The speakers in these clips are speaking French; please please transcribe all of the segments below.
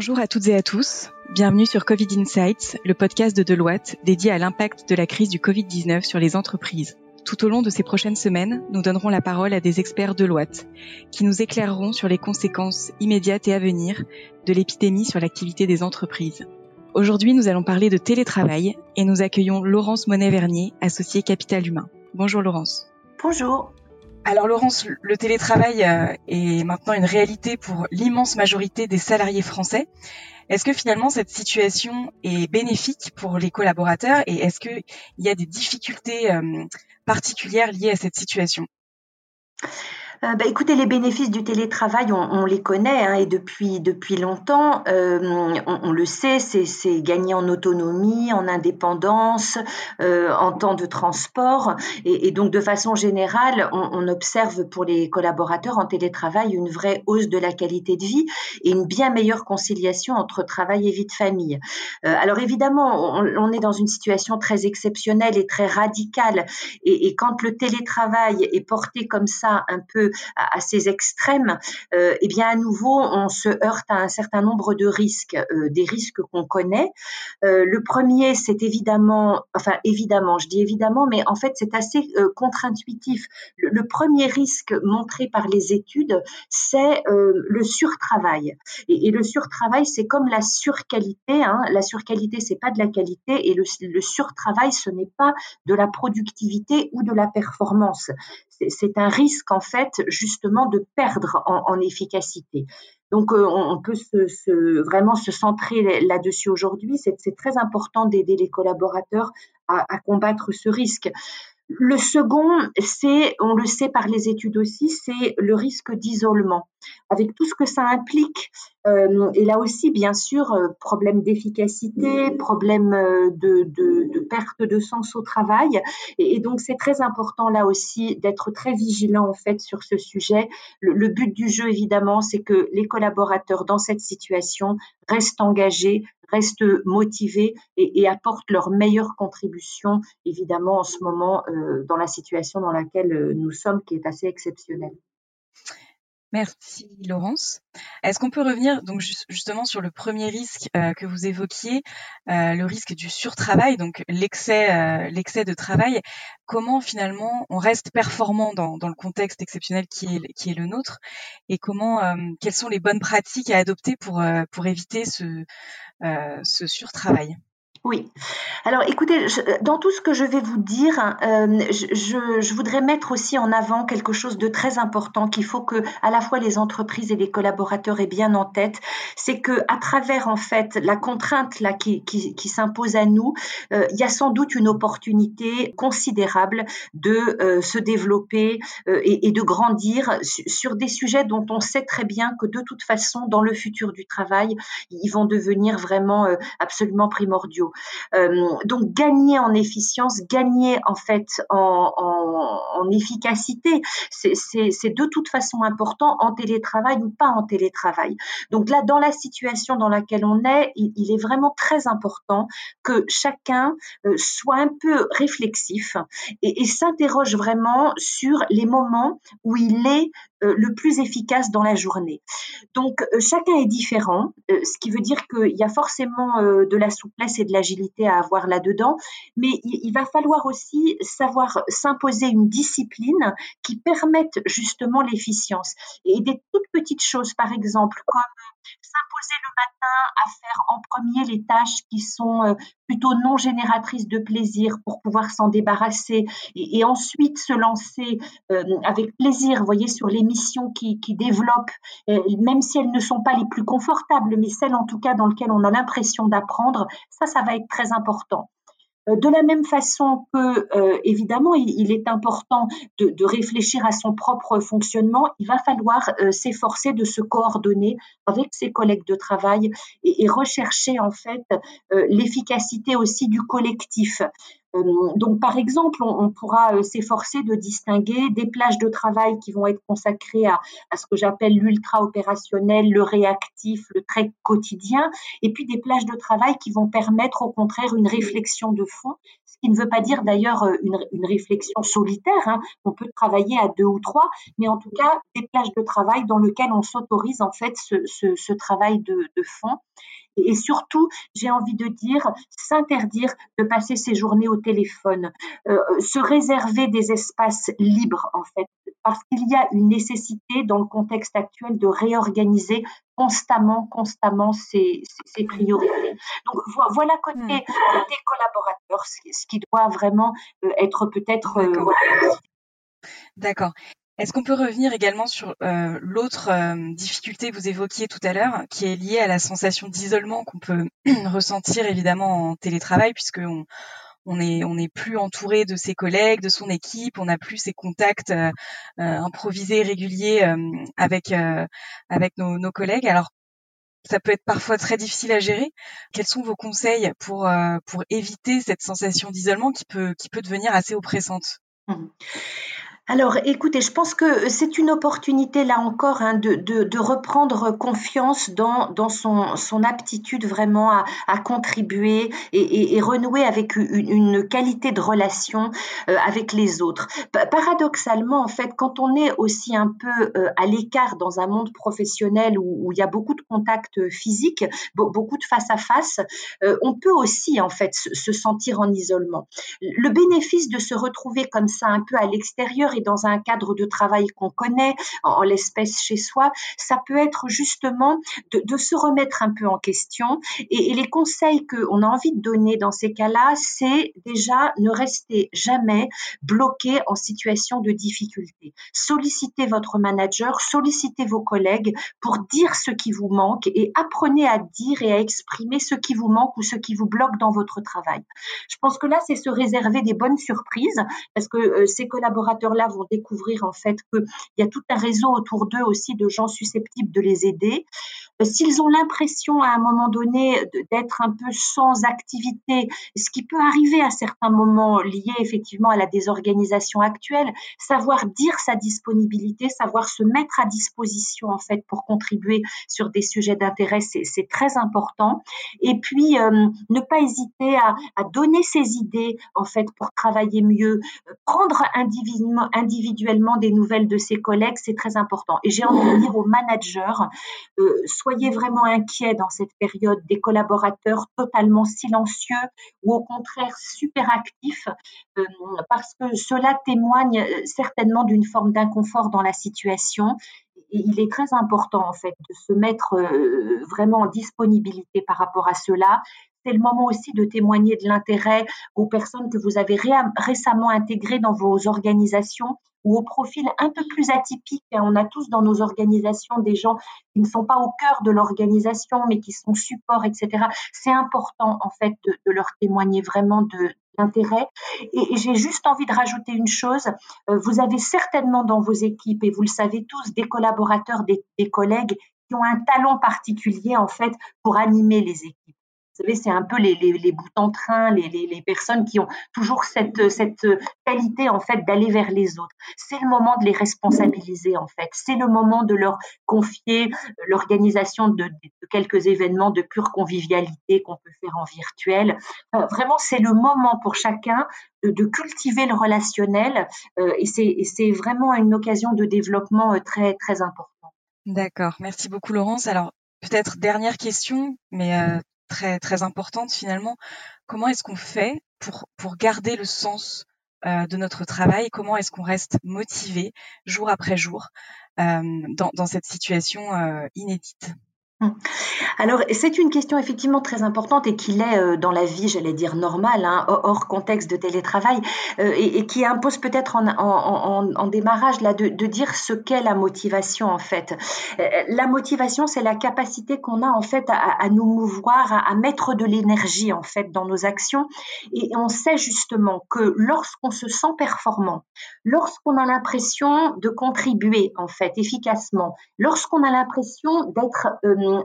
Bonjour à toutes et à tous. Bienvenue sur Covid Insights, le podcast de Deloitte dédié à l'impact de la crise du Covid-19 sur les entreprises. Tout au long de ces prochaines semaines, nous donnerons la parole à des experts Deloitte qui nous éclaireront sur les conséquences immédiates et à venir de l'épidémie sur l'activité des entreprises. Aujourd'hui, nous allons parler de télétravail et nous accueillons Laurence Monet-Vernier, associée Capital Humain. Bonjour Laurence. Bonjour. Alors Laurence, le télétravail euh, est maintenant une réalité pour l'immense majorité des salariés français. Est-ce que finalement cette situation est bénéfique pour les collaborateurs et est-ce qu'il y a des difficultés euh, particulières liées à cette situation? Euh, bah, écoutez, les bénéfices du télétravail, on, les connaît hein, et depuis, depuis longtemps, euh, on, le sait, c'est gagner en autonomie, en indépendance, euh, en temps de transport. Et, donc, de façon générale, on, observe pour les collaborateurs en télétravail une vraie hausse de la qualité de vie et une bien meilleure conciliation entre travail et vie de famille. alors, évidemment, on, est dans une situation très exceptionnelle et très radicale. Et, et quand le télétravail est porté comme ça un peu à, ces extrêmes, euh, eh bien à nouveau on se heurte à un certain nombre de risques, euh, des risques qu'on connaît. Euh, le premier, c'est évidemment, enfin évidemment, je dis évidemment, mais en fait c'est assez contre-intuitif. Le, premier risque montré par les études, c'est le surtravail. Et, le surtravail, c'est comme la surqualité. Hein. La surqualité, c'est pas de la qualité, et le, le surtravail, ce n'est pas de la productivité ou de la performance c'est un risque en fait justement de perdre en, efficacité. Donc euh, on, peut vraiment se centrer là-dessus aujourd'hui. C'est très important d'aider les collaborateurs à, combattre ce risque. Le second, c'est, on le sait par les études aussi, c'est le risque d'isolement, avec tout ce que ça implique. Euh, et là aussi, bien sûr, euh, problème d'efficacité, problème euh, de, de, de, perte de sens au travail. Et, donc, c'est très important là aussi d'être très vigilant en fait sur ce sujet. Le, le but du jeu, évidemment, c'est que les collaborateurs dans cette situation restent engagés, restent motivés et, apportent leur meilleure contribution, évidemment, en ce moment, euh, dans la situation dans laquelle euh, nous sommes, qui est assez exceptionnelle. Merci Laurence. Est-ce qu'on peut revenir donc justement sur le premier risque euh, que vous évoquiez, le risque du surtravail, donc l'excès, l'excès de travail? Comment finalement on reste performant dans, le contexte exceptionnel qui est, le nôtre, et comment, quelles sont les bonnes pratiques à adopter pour éviter euh, ce surtravail? Oui. Alors, écoutez, dans tout ce que je vais vous dire, euh, je, voudrais mettre aussi en avant quelque chose de très important qu'il faut que à la fois les entreprises et les collaborateurs aient bien en tête, c'est que à travers en fait la contrainte qui, s'impose à nous, euh, il y a sans doute une opportunité considérable de euh, se développer et, de grandir sur des sujets dont on sait très bien que de toute façon, dans le futur du travail, ils vont devenir vraiment absolument primordiaux. Euh, donc gagner en efficience, gagner en fait en, efficacité, c'est de toute façon important en télétravail ou pas en télétravail. Donc là, dans la situation dans laquelle on est, il, est vraiment très important que chacun euh, soit un peu réflexif et, s'interroge vraiment sur les moments où il est le plus efficace dans la journée. Donc euh, chacun est différent, euh, ce qui veut dire qu'il y a forcément de la souplesse et de l'agilité à avoir là-dedans, mais il, va falloir aussi savoir s'imposer une discipline qui permette justement l'efficience. Et des toutes petites choses, par exemple, comme s'imposer le matin à faire en premier les tâches qui sont euh, plutôt non génératrices de plaisir pour pouvoir s'en débarrasser et, ensuite se lancer euh, avec plaisir, vous voyez, sur les missions qui, développent, euh, même si elles ne sont pas les plus confortables, mais celles en tout cas dans lesquelles on a l'impression d'apprendre, ça, ça va être très important. Euh, de la même façon que, euh, évidemment, il, est important de, réfléchir à son propre fonctionnement, il va falloir s'efforcer de se coordonner avec ses collègues de travail et, rechercher en fait l'efficacité aussi du collectif. Euh, donc, par exemple, on, pourra euh, s'efforcer de distinguer des plages de travail qui vont être consacrées à, ce que j'appelle l'ultra opérationnel, le réactif, le très quotidien, et puis des plages de travail qui vont permettre au contraire une réflexion de fond, ce qui ne veut pas dire d'ailleurs euh, une, réflexion solitaire. Hein. On peut travailler à deux ou trois, mais en tout cas des plages de travail dans lesquelles on s'autorise en fait ce, travail de fond et surtout, j'ai envie de dire, s'interdire de passer ses journées au téléphone, euh, se réserver des espaces libres en fait, parce qu'il y a une nécessité dans le contexte actuel de réorganiser constamment, constamment ses, priorités. Donc voilà côté, côté collaborateurs, ce, qui doit vraiment euh, être peut-être euh, D'accord. Est-ce qu'on peut revenir également sur euh, l'autre euh, difficulté que vous évoquiez tout à l'heure, qui est liée à la sensation d'isolement qu'on peut ressentir évidemment en télétravail, puisque on, on n'est plus entouré de ses collègues, de son équipe, on n'a plus ces contacts euh, improvisés réguliers avec avec nos, nos, collègues. Alors ça peut être parfois très difficile à gérer. Quels sont vos conseils pour pour éviter cette sensation d'isolement qui peut qui peut devenir assez oppressante? Mmh. Alors, écoutez, je pense que c'est une opportunité, là encore, hein, de, reprendre confiance dans, son, aptitude vraiment à, contribuer et, renouer avec une, qualité de relation euh, avec les autres. Paradoxalement, en fait, quand on est aussi un peu euh, à l'écart dans un monde professionnel où, il y a beaucoup de contacts physiques, beaucoup de face à face, euh, on peut aussi, en fait, se sentir en isolement. Le bénéfice de se retrouver comme ça un peu à l'extérieur dans un cadre de travail qu'on connaît, en, l'espèce chez soi, ça peut être justement de, se remettre un peu en question. Et, les conseils qu'on a envie de donner dans ces cas-là, c'est déjà ne rester jamais bloqué en situation de difficulté. Sollicitez votre manager, sollicitez vos collègues pour dire ce qui vous manque et apprenez à dire et à exprimer ce qui vous manque ou ce qui vous bloque dans votre travail. Je pense que là, c'est se réserver des bonnes surprises parce que euh, ces collaborateurs-là vont découvrir en fait qu'il y a tout un réseau autour d'eux aussi de gens susceptibles de les aider. S'ils ont l'impression à un moment donné d'être un peu sans activité, ce qui peut arriver à certains moments liés effectivement à la désorganisation actuelle, savoir dire sa disponibilité, savoir se mettre à disposition en fait pour contribuer sur des sujets d'intérêt, c'est très important. Et puis euh, ne pas hésiter à, donner ses idées en fait pour travailler mieux, prendre individuellement, des nouvelles de ses collègues, c'est très important. Et j'ai envie de dire aux managers, euh, soyez vraiment inquiets dans cette période des collaborateurs totalement silencieux ou au contraire super actifs, euh, parce que cela témoigne euh, certainement d'une forme d'inconfort dans la situation. Et il est très important en fait de se mettre vraiment en disponibilité par rapport à cela c'est le moment aussi de témoigner de l'intérêt aux personnes que vous avez récemment intégrées dans vos organisations ou au profil un peu plus atypique. On a tous dans nos organisations des gens qui ne sont pas au cœur de l'organisation, mais qui sont support, etc. C'est important, en fait, de, leur témoigner vraiment de l'intérêt. Et, j'ai juste envie de rajouter une chose. Euh, vous avez certainement dans vos équipes, et vous le savez tous, des collaborateurs, des collègues qui ont un talent particulier, en fait, pour animer les équipes savez, c'est un peu les, les, les bouts en train, les, personnes qui ont toujours cette, qualité, en fait, d'aller vers les autres. C'est le moment de les responsabiliser, en fait. C'est le moment de leur confier l'organisation de, quelques événements de pure convivialité qu'on peut faire en virtuel. vraiment, c'est le moment pour chacun de, cultiver le relationnel euh, et c'est vraiment une occasion de développement euh, très, très important. D'accord. Merci beaucoup, Laurence. Alors, peut-être dernière question, mais euh, très très importante finalement. Comment est-ce qu'on fait pour pour garder le sens euh, de notre travail? Comment est-ce qu'on reste motivé jour après jour euh, dans, dans cette situation euh, inédite? Alors, c'est une question effectivement très importante et qui l'est euh, dans la vie, j'allais dire, normale, hein, hors contexte de télétravail, euh, et, qui impose peut-être en, démarrage là, de, dire ce qu'est la motivation en fait. Euh, la motivation, c'est la capacité qu'on a en fait à, nous mouvoir, à, mettre de l'énergie en fait dans nos actions. Et on sait justement que lorsqu'on se sent performant, lorsqu'on a l'impression de contribuer en fait efficacement, lorsqu'on a l'impression d'être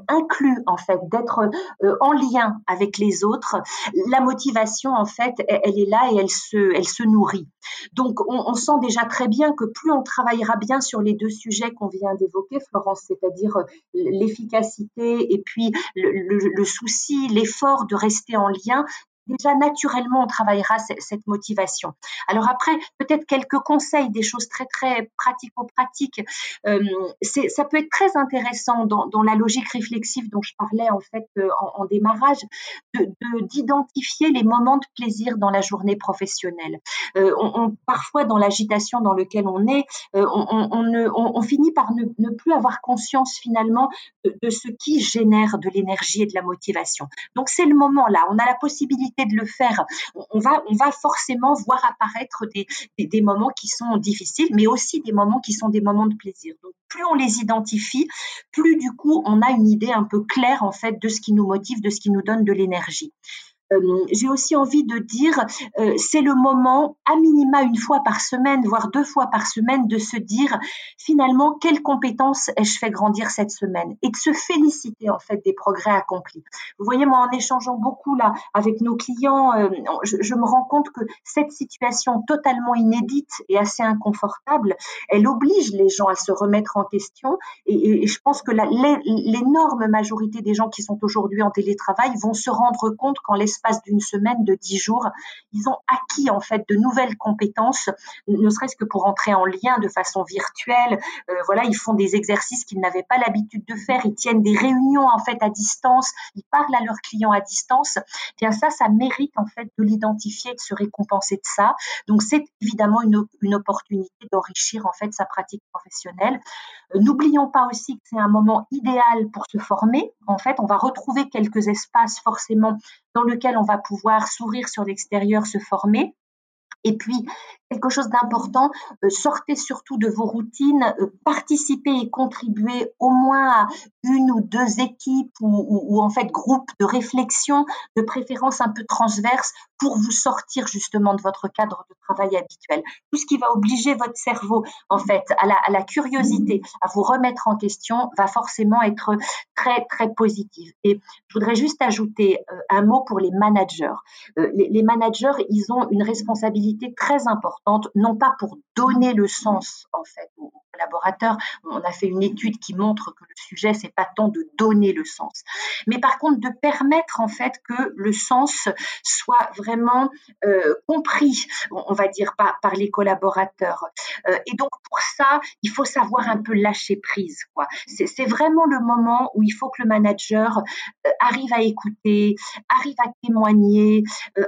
inclus en fait, d'être euh, en lien avec les autres, la motivation en fait, elle, est là et elle se, elle se nourrit. Donc on, sent déjà très bien que plus on travaillera bien sur les deux sujets qu'on vient d'évoquer, Florence, c'est-à-dire l'efficacité et puis le souci, l'effort de rester en lien, déjà naturellement on travaillera cette motivation. Alors après, peut-être quelques conseils, des choses très très pratico-pratiques. Ça peut être très intéressant dans, la logique réflexive dont je parlais en fait euh, en, démarrage, d'identifier de, les moments de plaisir dans la journée professionnelle. Euh, parfois dans l'agitation dans laquelle on est, euh, on, finit par ne, plus avoir conscience finalement de, de ce qui génère de l'énergie et de la motivation. Donc c'est le moment là, on a la possibilité de le faire, on va, forcément voir apparaître des, des, moments qui sont difficiles, mais aussi des moments qui sont des moments de plaisir. Donc, plus on les identifie, plus du coup, on a une idée un peu claire, en fait, de ce qui nous motive, de ce qui nous donne de l'énergie. Euh, j'ai aussi envie de dire, euh, c'est le moment, à minima une fois par semaine, voire deux fois par semaine, de se dire finalement quelles compétences ai-je fait grandir cette semaine et de se féliciter en fait des progrès accomplis. Vous voyez, moi en échangeant beaucoup là avec nos clients, euh, je, me rends compte que cette situation totalement inédite et assez inconfortable, elle oblige les gens à se remettre en question et, je pense que l'énorme majorité des gens qui sont aujourd'hui en télétravail vont se rendre compte qu'en les l'espace d'une semaine, de dix jours, ils ont acquis en fait de nouvelles compétences, ne serait-ce que pour entrer en lien de façon virtuelle. Euh, voilà, ils font des exercices qu'ils n'avaient pas l'habitude de faire. Ils tiennent des réunions en fait à distance. Ils parlent à leurs clients à distance. Bien ça, ça mérite en fait de l'identifier, de se récompenser de ça. Donc c'est évidemment une, une opportunité d'enrichir en fait sa pratique professionnelle. Euh, n'oublions pas aussi que c'est un moment idéal pour se former. En fait, on va retrouver quelques espaces forcément dans on va pouvoir s'ouvrir sur l'extérieur, se former. Et puis, quelque chose d'important, euh, sortez surtout de vos routines, euh, participez et contribuez au moins à une ou deux équipes ou, en fait groupes de réflexion, de préférence un peu transverse, pour vous sortir justement de votre cadre de travail habituel. Tout ce qui va obliger votre cerveau en fait à la, curiosité, à vous remettre en question, va forcément être très très positif. Et je voudrais juste ajouter euh, un mot pour les managers. les managers, ils ont une responsabilité très importante, non pas pour donner le sens en fait aux collaborateurs. On a fait une étude qui montre que le sujet c'est pas tant de donner le sens, mais par contre de permettre en fait que le sens soit vraiment euh, compris, on va dire par, les collaborateurs. Euh, et donc pour ça, il faut savoir un peu lâcher prise. C'est, vraiment le moment où il faut que le manager euh, arrive à écouter, arrive à témoigner,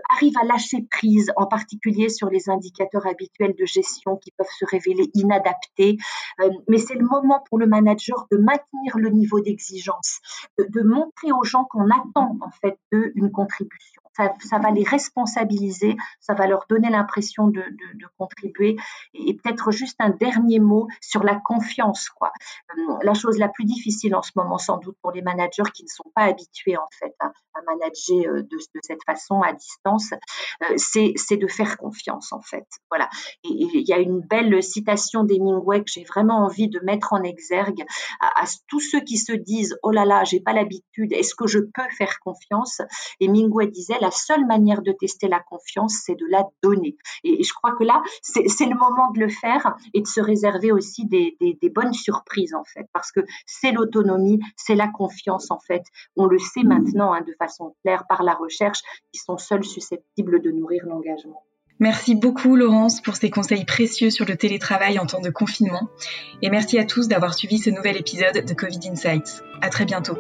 arrive à lâcher prise, en particulier sur les indicateurs habituels de gestion qui peuvent se révéler inadaptés. Euh, mais c'est le moment pour le manager de maintenir le niveau d'exigence, de, montrer aux gens qu'on attend en fait d'eux une contribution. Ça, va les responsabiliser, ça va leur donner l'impression de, contribuer. Et, peut-être juste un dernier mot sur la confiance. Quoi. Euh, la chose la plus difficile en ce moment, sans doute, pour les managers qui ne sont pas habitués en fait à, manager euh, de, cette façon à distance, c'est de faire confiance en fait. Voilà. Et il y a une belle citation d'Hemingway que j'ai vraiment envie de mettre en exergue à, tous ceux qui se disent oh là là, j'ai pas l'habitude, est-ce que je peux faire confiance? Hemingway disait la seule manière de tester la confiance, c'est de la donner. Et, je crois que là, c'est le moment de le faire et de se réserver aussi des, des bonnes surprises en fait, parce que c'est l'autonomie, c'est la confiance en fait. On le sait maintenant hein, de façon claire par la recherche, qui sont seuls susceptibles de nourrir l'engagement. Merci beaucoup Laurence pour ces conseils précieux sur le télétravail en temps de confinement et merci à tous d'avoir suivi ce nouvel épisode de Covid Insights. À très bientôt.